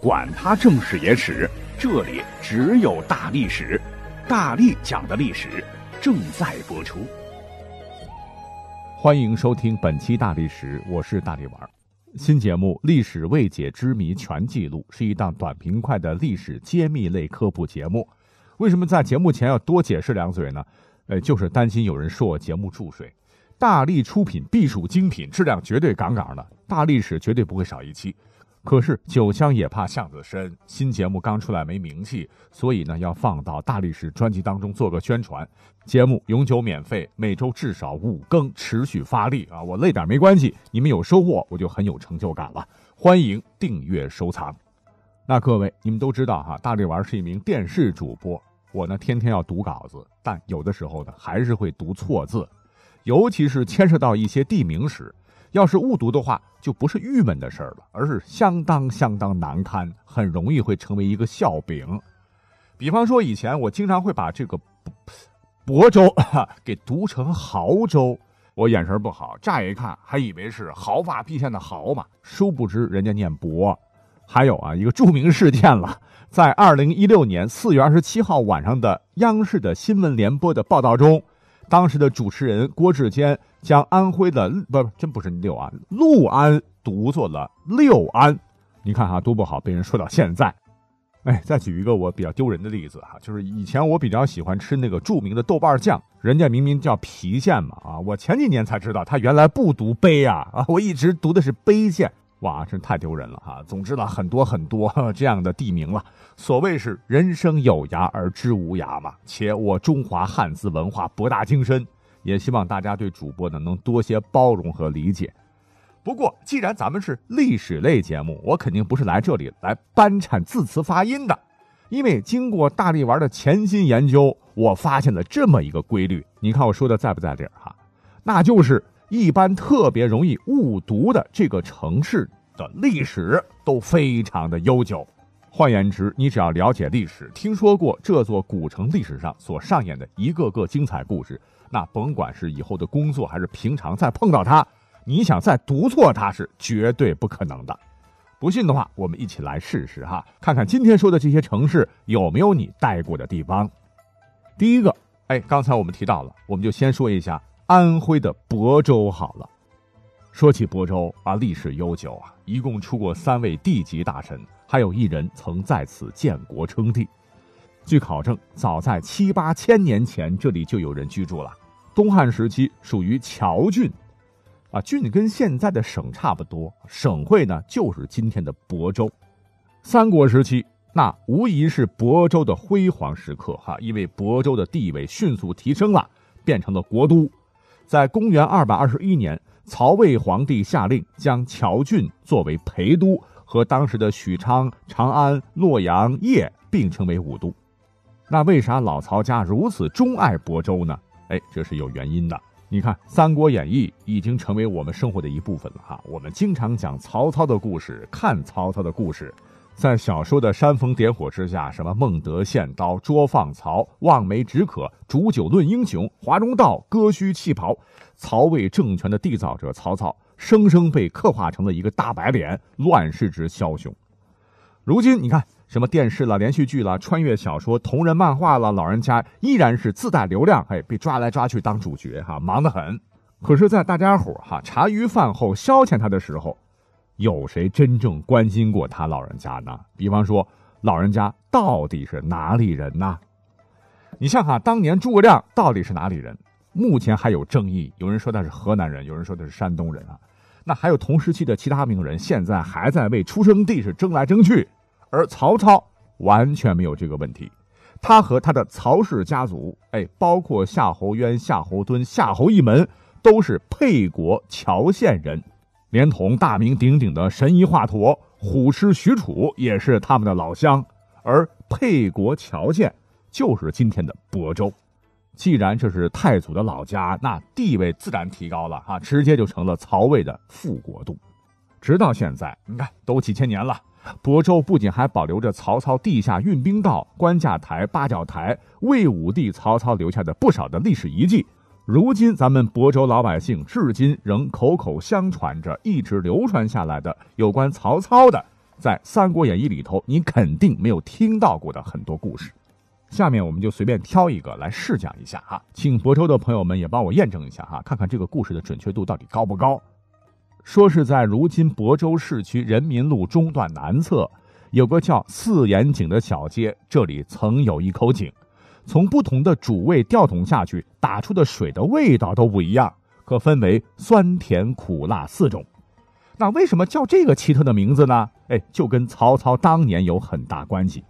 管他正史野史，这里只有大历史，大力讲的历史正在播出。欢迎收听本期大历史，我是大力丸。新节目《历史未解之谜全记录》是一档短平快的历史揭秘类科普节目。为什么在节目前要多解释两嘴呢？呃，就是担心有人说我节目注水。大力出品必属精品，质量绝对杠杠的，大历史绝对不会少一期。可是酒香也怕巷子深，新节目刚出来没名气，所以呢要放到大历史专辑当中做个宣传。节目永久免费，每周至少五更，持续发力啊！我累点没关系，你们有收获我就很有成就感了。欢迎订阅收藏。那各位你们都知道哈，大力丸是一名电视主播，我呢天天要读稿子，但有的时候呢还是会读错字，尤其是牵涉到一些地名史。要是误读的话，就不是郁闷的事儿了，而是相当相当难堪，很容易会成为一个笑柄。比方说，以前我经常会把这个“亳州” 给读成“亳州”，我眼神不好，乍一看还以为是毫发毕现的“毫”嘛，殊不知人家念“亳”。还有啊，一个著名事件了，在二零一六年四月二十七号晚上的央视的新闻联播的报道中。当时的主持人郭志坚将安徽的不真不是六安，六安读作了六安，你看哈，读不好被人说到现在。哎，再举一个我比较丢人的例子哈，就是以前我比较喜欢吃那个著名的豆瓣酱，人家明明叫郫县嘛啊，我前几年才知道他原来不读碑啊啊，我一直读的是碑县。哇，真太丢人了哈！总之呢，很多很多这样的地名了。所谓是人生有涯而知无涯嘛。且我中华汉字文化博大精深，也希望大家对主播呢能多些包容和理解。不过，既然咱们是历史类节目，我肯定不是来这里来搬产字词发音的。因为经过大力丸的潜心研究，我发现了这么一个规律。你看我说的在不在理儿哈？那就是。一般特别容易误读的这个城市的历史都非常的悠久。换言之，你只要了解历史，听说过这座古城历史上所上演的一个个精彩故事，那甭管是以后的工作还是平常再碰到它，你想再读错它是绝对不可能的。不信的话，我们一起来试试哈，看看今天说的这些城市有没有你待过的地方。第一个，哎，刚才我们提到了，我们就先说一下。安徽的亳州好了，说起亳州啊，历史悠久啊，一共出过三位地级大臣，还有一人曾在此建国称帝。据考证，早在七八千年前，这里就有人居住了。东汉时期属于谯郡，啊，郡跟现在的省差不多，省会呢就是今天的亳州。三国时期，那无疑是亳州的辉煌时刻哈，因为亳州的地位迅速提升了，变成了国都。在公元二百二十一年，曹魏皇帝下令将谯郡作为陪都，和当时的许昌、长安、洛阳、邺并称为五都。那为啥老曹家如此钟爱亳州呢？哎，这是有原因的。你看，《三国演义》已经成为我们生活的一部分了哈。我们经常讲曹操的故事，看曹操的故事。在小说的煽风点火之下，什么孟德献刀、捉放曹、望梅止渴、煮酒论英雄、华容道、割须弃袍，曹魏政权的缔造者曹操，生生被刻画成了一个大白脸、乱世之枭雄。如今你看，什么电视了、连续剧了、穿越小说、同人漫画了，老人家依然是自带流量，哎，被抓来抓去当主角，哈，忙得很。可是，在大家伙哈茶余饭后消遣他的时候。有谁真正关心过他老人家呢？比方说，老人家到底是哪里人呢？你像哈，当年诸葛亮到底是哪里人？目前还有争议，有人说他是河南人，有人说他是山东人啊。那还有同时期的其他名人，现在还在为出生地是争来争去。而曹操完全没有这个问题，他和他的曹氏家族，哎，包括夏侯渊、夏侯惇、夏侯一门，都是沛国谯县人。连同大名鼎鼎的神医华佗、虎师许褚也是他们的老乡，而沛国谯县就是今天的亳州。既然这是太祖的老家，那地位自然提高了啊，直接就成了曹魏的副国都。直到现在，你看都几千年了，亳州不仅还保留着曹操地下运兵道、关架台、八角台、魏武帝曹操留下的不少的历史遗迹。如今，咱们亳州老百姓至今仍口口相传着、一直流传下来的有关曹操的在《三国演义》里头你肯定没有听到过的很多故事。下面我们就随便挑一个来试讲一下哈，请亳州的朋友们也帮我验证一下哈，看看这个故事的准确度到底高不高。说是在如今亳州市区人民路中段南侧，有个叫四眼井的小街，这里曾有一口井。从不同的主位吊桶下去打出的水的味道都不一样，可分为酸甜苦辣四种。那为什么叫这个奇特的名字呢？哎，就跟曹操当年有很大关系。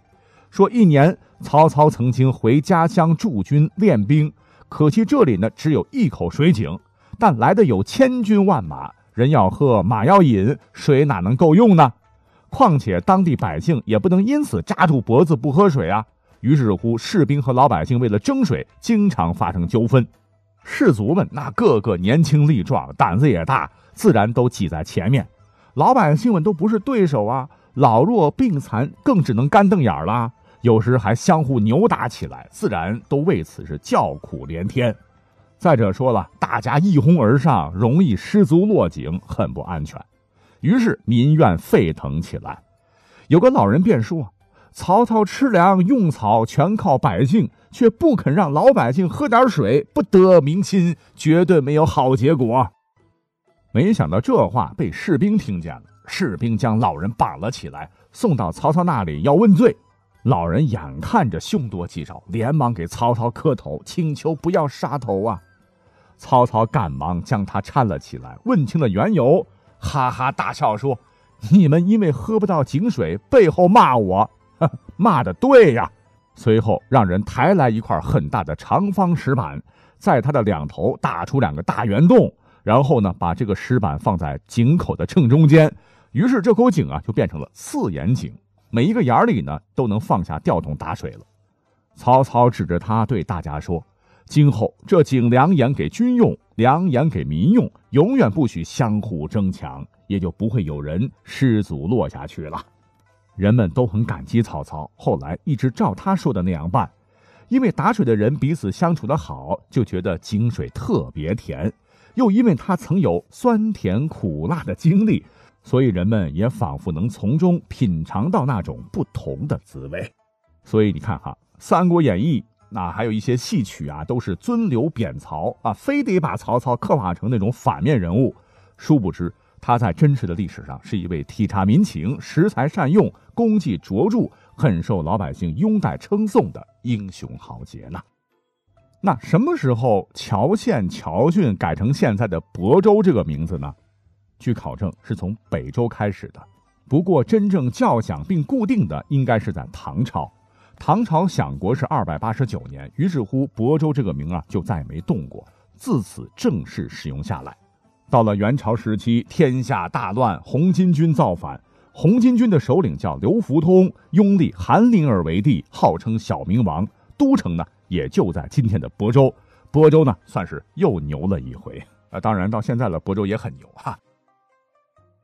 说一年曹操曾经回家乡驻军练兵，可惜这里呢只有一口水井，但来的有千军万马，人要喝，马要饮，水哪能够用呢？况且当地百姓也不能因此扎住脖子不喝水啊。于是乎，士兵和老百姓为了争水，经常发生纠纷。士卒们那个个年轻力壮，胆子也大，自然都挤在前面。老百姓们都不是对手啊，老弱病残更只能干瞪眼了。有时还相互扭打起来，自然都为此是叫苦连天。再者说了，大家一哄而上，容易失足落井，很不安全。于是民怨沸腾起来。有个老人便说。曹操吃粮用草全靠百姓，却不肯让老百姓喝点水，不得民心，绝对没有好结果。没想到这话被士兵听见了，士兵将老人绑了起来，送到曹操那里要问罪。老人眼看着凶多吉少，连忙给曹操磕头，请求不要杀头啊！曹操赶忙将他搀了起来，问清了缘由，哈哈大笑说：“你们因为喝不到井水，背后骂我。”骂的对呀！随后让人抬来一块很大的长方石板，在它的两头打出两个大圆洞，然后呢，把这个石板放在井口的正中间。于是这口井啊，就变成了四眼井，每一个眼里呢，都能放下吊桶打水了。曹操指着他对大家说：“今后这井两眼给军用，两眼给民用，永远不许相互争抢，也就不会有人失足落下去了。”人们都很感激曹操，后来一直照他说的那样办。因为打水的人彼此相处的好，就觉得井水特别甜；又因为他曾有酸甜苦辣的经历，所以人们也仿佛能从中品尝到那种不同的滋味。所以你看哈，《三国演义》那还有一些戏曲啊，都是尊刘贬曹啊，非得把曹操刻画成那种反面人物。殊不知。他在真实的历史上是一位体察民情、识才善用、功绩卓著、很受老百姓拥戴称颂的英雄豪杰呢。那什么时候乔县乔郡改成现在的亳州这个名字呢？据考证是从北周开始的，不过真正叫响并固定的应该是在唐朝。唐朝享国是二百八十九年，于是乎亳州这个名啊就再也没动过，自此正式使用下来。到了元朝时期，天下大乱，红巾军造反。红巾军的首领叫刘福通，拥立韩林儿为帝，号称小明王。都城呢，也就在今天的亳州。亳州呢，算是又牛了一回 啊！当然，到现在了，亳州也很牛哈。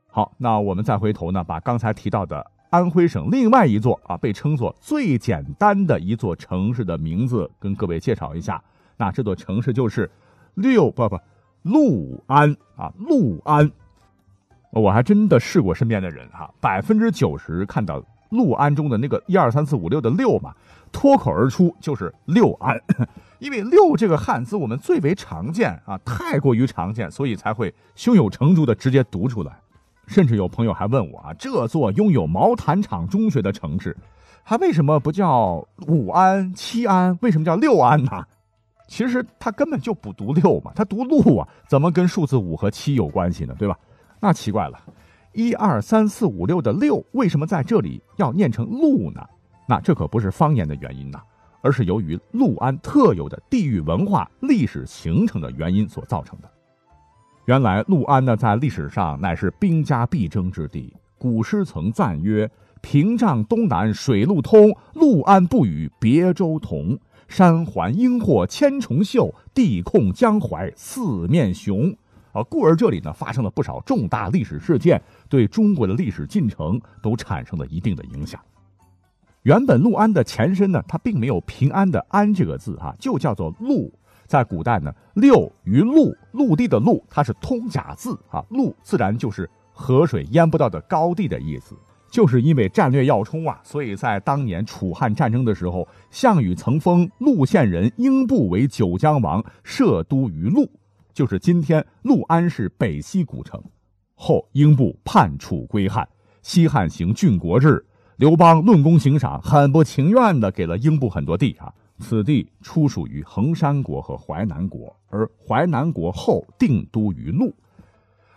好，那我们再回头呢，把刚才提到的安徽省另外一座啊，被称作最简单的一座城市的名字，跟各位介绍一下。那这座城市就是六不不。陆安啊，陆安，我还真的试过身边的人哈，百分之九十看到陆安中的那个一二三四五六的六嘛，脱口而出就是六安，因为六这个汉字我们最为常见啊，太过于常见，所以才会胸有成竹的直接读出来。甚至有朋友还问我啊，这座拥有毛毯厂中学的城市，它为什么不叫五安、七安，为什么叫六安呢？其实他根本就不读六嘛，他读路啊，怎么跟数字五和七有关系呢？对吧？那奇怪了，一二三四五六的六为什么在这里要念成路呢？那这可不是方言的原因呐，而是由于陆安特有的地域文化历史形成的原因所造成的。原来陆安呢，在历史上乃是兵家必争之地，古诗曾赞曰：“屏障东南水陆通，陆安不与别州同。”山环阴惑千重秀，地控江淮四面雄。啊，故而这里呢发生了不少重大历史事件，对中国的历史进程都产生了一定的影响。原本陆安的前身呢，它并没有平安的安这个字啊，就叫做陆。在古代呢，六于陆，陆地的陆，它是通假字啊，陆自然就是河水淹不到的高地的意思。就是因为战略要冲啊，所以在当年楚汉战争的时候，项羽曾封陆县人英布为九江王，设都于陆，就是今天六安市北西古城。后英布叛楚归汉，西汉行郡国制，刘邦论功行赏，很不情愿的给了英布很多地啊。此地初属于衡山国和淮南国，而淮南国后定都于陆。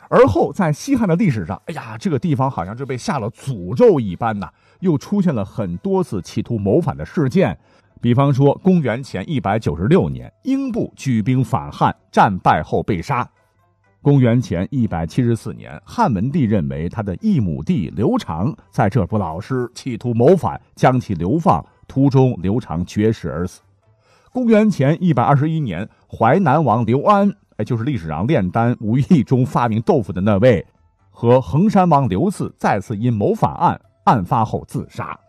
而后，在西汉的历史上，哎呀，这个地方好像是被下了诅咒一般呐，又出现了很多次企图谋反的事件。比方说，公元前一百九十六年，英布举兵反汉，战败后被杀；公元前一百七十四年，汉文帝认为他的异母弟刘长在这不老实，企图谋反，将其流放，途中刘长绝食而死。公元前一百二十一年，淮南王刘安。哎，就是历史上炼丹无意中发明豆腐的那位，和衡山王刘赐再次因谋反案案发后自杀，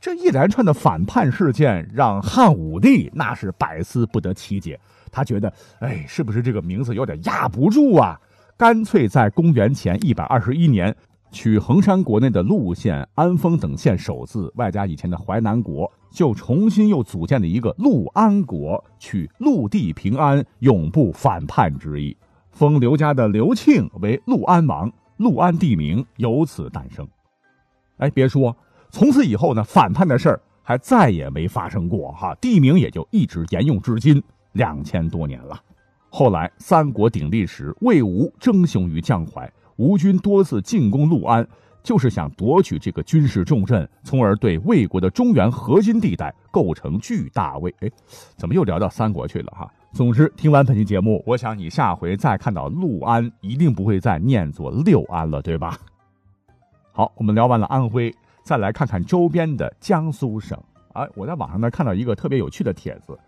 这一连串的反叛事件让汉武帝那是百思不得其解。他觉得，哎，是不是这个名字有点压不住啊？干脆在公元前一百二十一年。取衡山国内的陆县、安丰等县首字，外加以前的淮南国，就重新又组建了一个陆安国，取陆地平安、永不反叛之意，封刘家的刘庆为陆安王，陆安地名由此诞生。哎，别说，从此以后呢，反叛的事儿还再也没发生过哈，地名也就一直沿用至今，两千多年了。后来三国鼎立时，魏吴争雄于江淮。吴军多次进攻陆安，就是想夺取这个军事重镇，从而对魏国的中原核心地带构成巨大威。哎，怎么又聊到三国去了哈？总之，听完本期节目，我想你下回再看到陆安，一定不会再念作六安了，对吧？好，我们聊完了安徽，再来看看周边的江苏省。哎，我在网上呢看到一个特别有趣的帖子，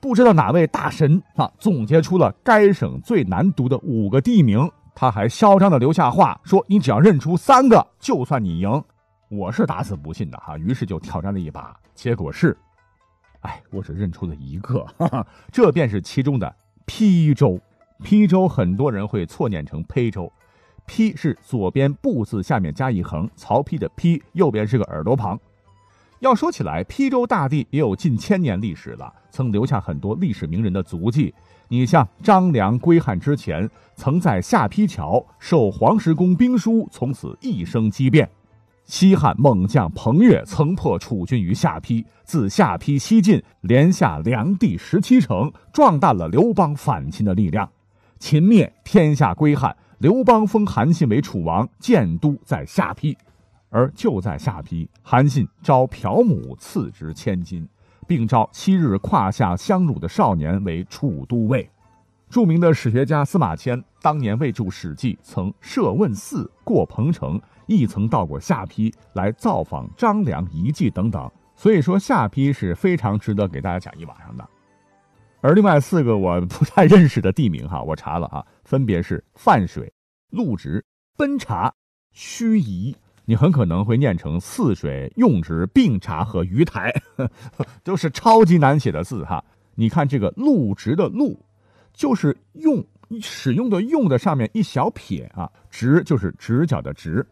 不知道哪位大神啊总结出了该省最难读的五个地名。他还嚣张的留下话说：“你只要认出三个，就算你赢。”我是打死不信的哈，于是就挑战了一把，结果是，哎，我只认出了一个，哈哈，这便是其中的邳州。邳州很多人会错念成邳州，邳是左边布字下面加一横，曹丕的丕，右边是个耳朵旁。要说起来，邳州大地也有近千年历史了，曾留下很多历史名人的足迹。你像张良归汉之前，曾在下邳桥受黄石公兵书，从此一生激变。西汉猛将彭越曾破楚军于下邳，自下邳西进，连下梁地十七城，壮大了刘邦反秦的力量。秦灭，天下归汉，刘邦封韩信为楚王，建都在下邳。而就在下邳，韩信招朴母赐之千金。并召昔日胯下相辱的少年为楚都尉。著名的史学家司马迁当年为著《史记》，曾设问寺，过彭城，亦曾到过下邳来造访张良遗迹等等。所以说，下邳是非常值得给大家讲一晚上的。而另外四个我不太认识的地名，哈，我查了啊，分别是泛水、陆直、奔茶、盱眙。你很可能会念成泗水、用直、并茶和鱼台，都是超级难写的字哈。你看这个“陆直”的“陆”，就是用使用的“用”的上面一小撇啊，“直”就是直角的“直”，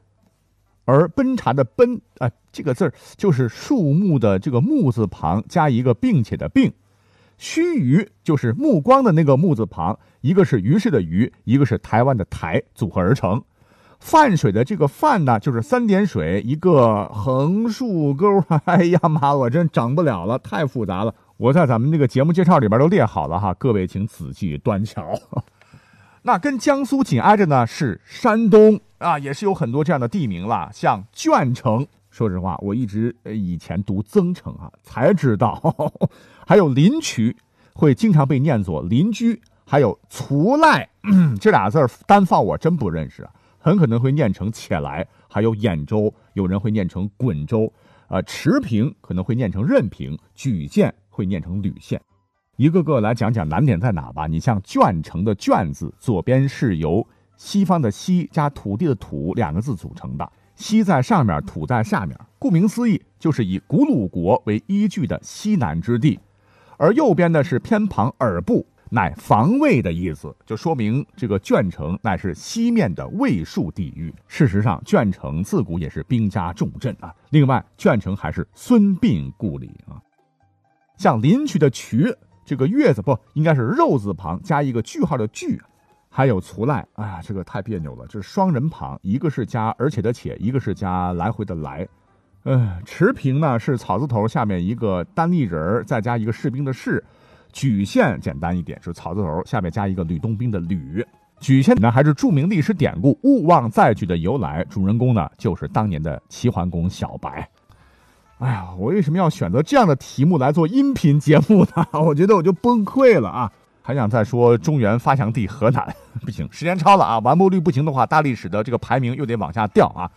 而“奔茶”的“奔”啊，这个字就是树木的这个“木”字旁加一个并且的“并”，“须臾”就是目光的那个“木”字旁，一个是于是的“于”，一个是台湾的“台”，组合而成。泛水的这个泛呢，就是三点水一个横竖钩。哎呀妈，我真整不了了，太复杂了。我在咱们这个节目介绍里边都列好了哈，各位请仔细端瞧。那跟江苏紧挨着呢是山东啊，也是有很多这样的地名了，像鄄城。说实话，我一直以前读增城啊，才知道还有临渠，会经常被念作邻居。还有徂徕这俩字单放我真不认识啊。很可能会念成且来，还有兖州，有人会念成滚州，呃，池平可能会念成任平，莒县会念成吕县，一个个来讲讲难点在哪吧。你像鄄城的鄄字，左边是由西方的西加土地的土两个字组成的，西在上面，土在下面，顾名思义就是以古鲁国为依据的西南之地，而右边呢是偏旁耳部。乃防卫的意思，就说明这个鄄城乃是西面的卫戍地域。事实上，鄄城自古也是兵家重镇啊。另外，鄄城还是孙膑故里啊。像临朐的衢，这个月字不应该是肉字旁加一个句号的句。还有徂赖，哎呀，这个太别扭了，这是双人旁，一个是加而且的且，一个是加来回的来。嗯，池平呢是草字头下面一个单立人再加一个士兵的士。莒县简单一点，是草字头下面加一个吕洞宾的吕。莒县呢还是著名历史典故勿忘在莒的由来，主人公呢就是当年的齐桓公小白。哎呀，我为什么要选择这样的题目来做音频节目呢？我觉得我就崩溃了啊！还想再说中原发祥地河南，不行，时间超了啊！完播率不行的话，大历史的这个排名又得往下掉啊。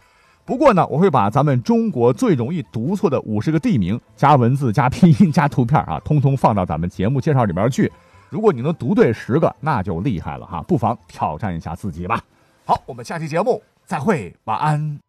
不过呢，我会把咱们中国最容易读错的五十个地名加文字、加拼音、加图片啊，通通放到咱们节目介绍里边去。如果你能读对十个，那就厉害了哈！不妨挑战一下自己吧。好，我们下期节目再会，晚安。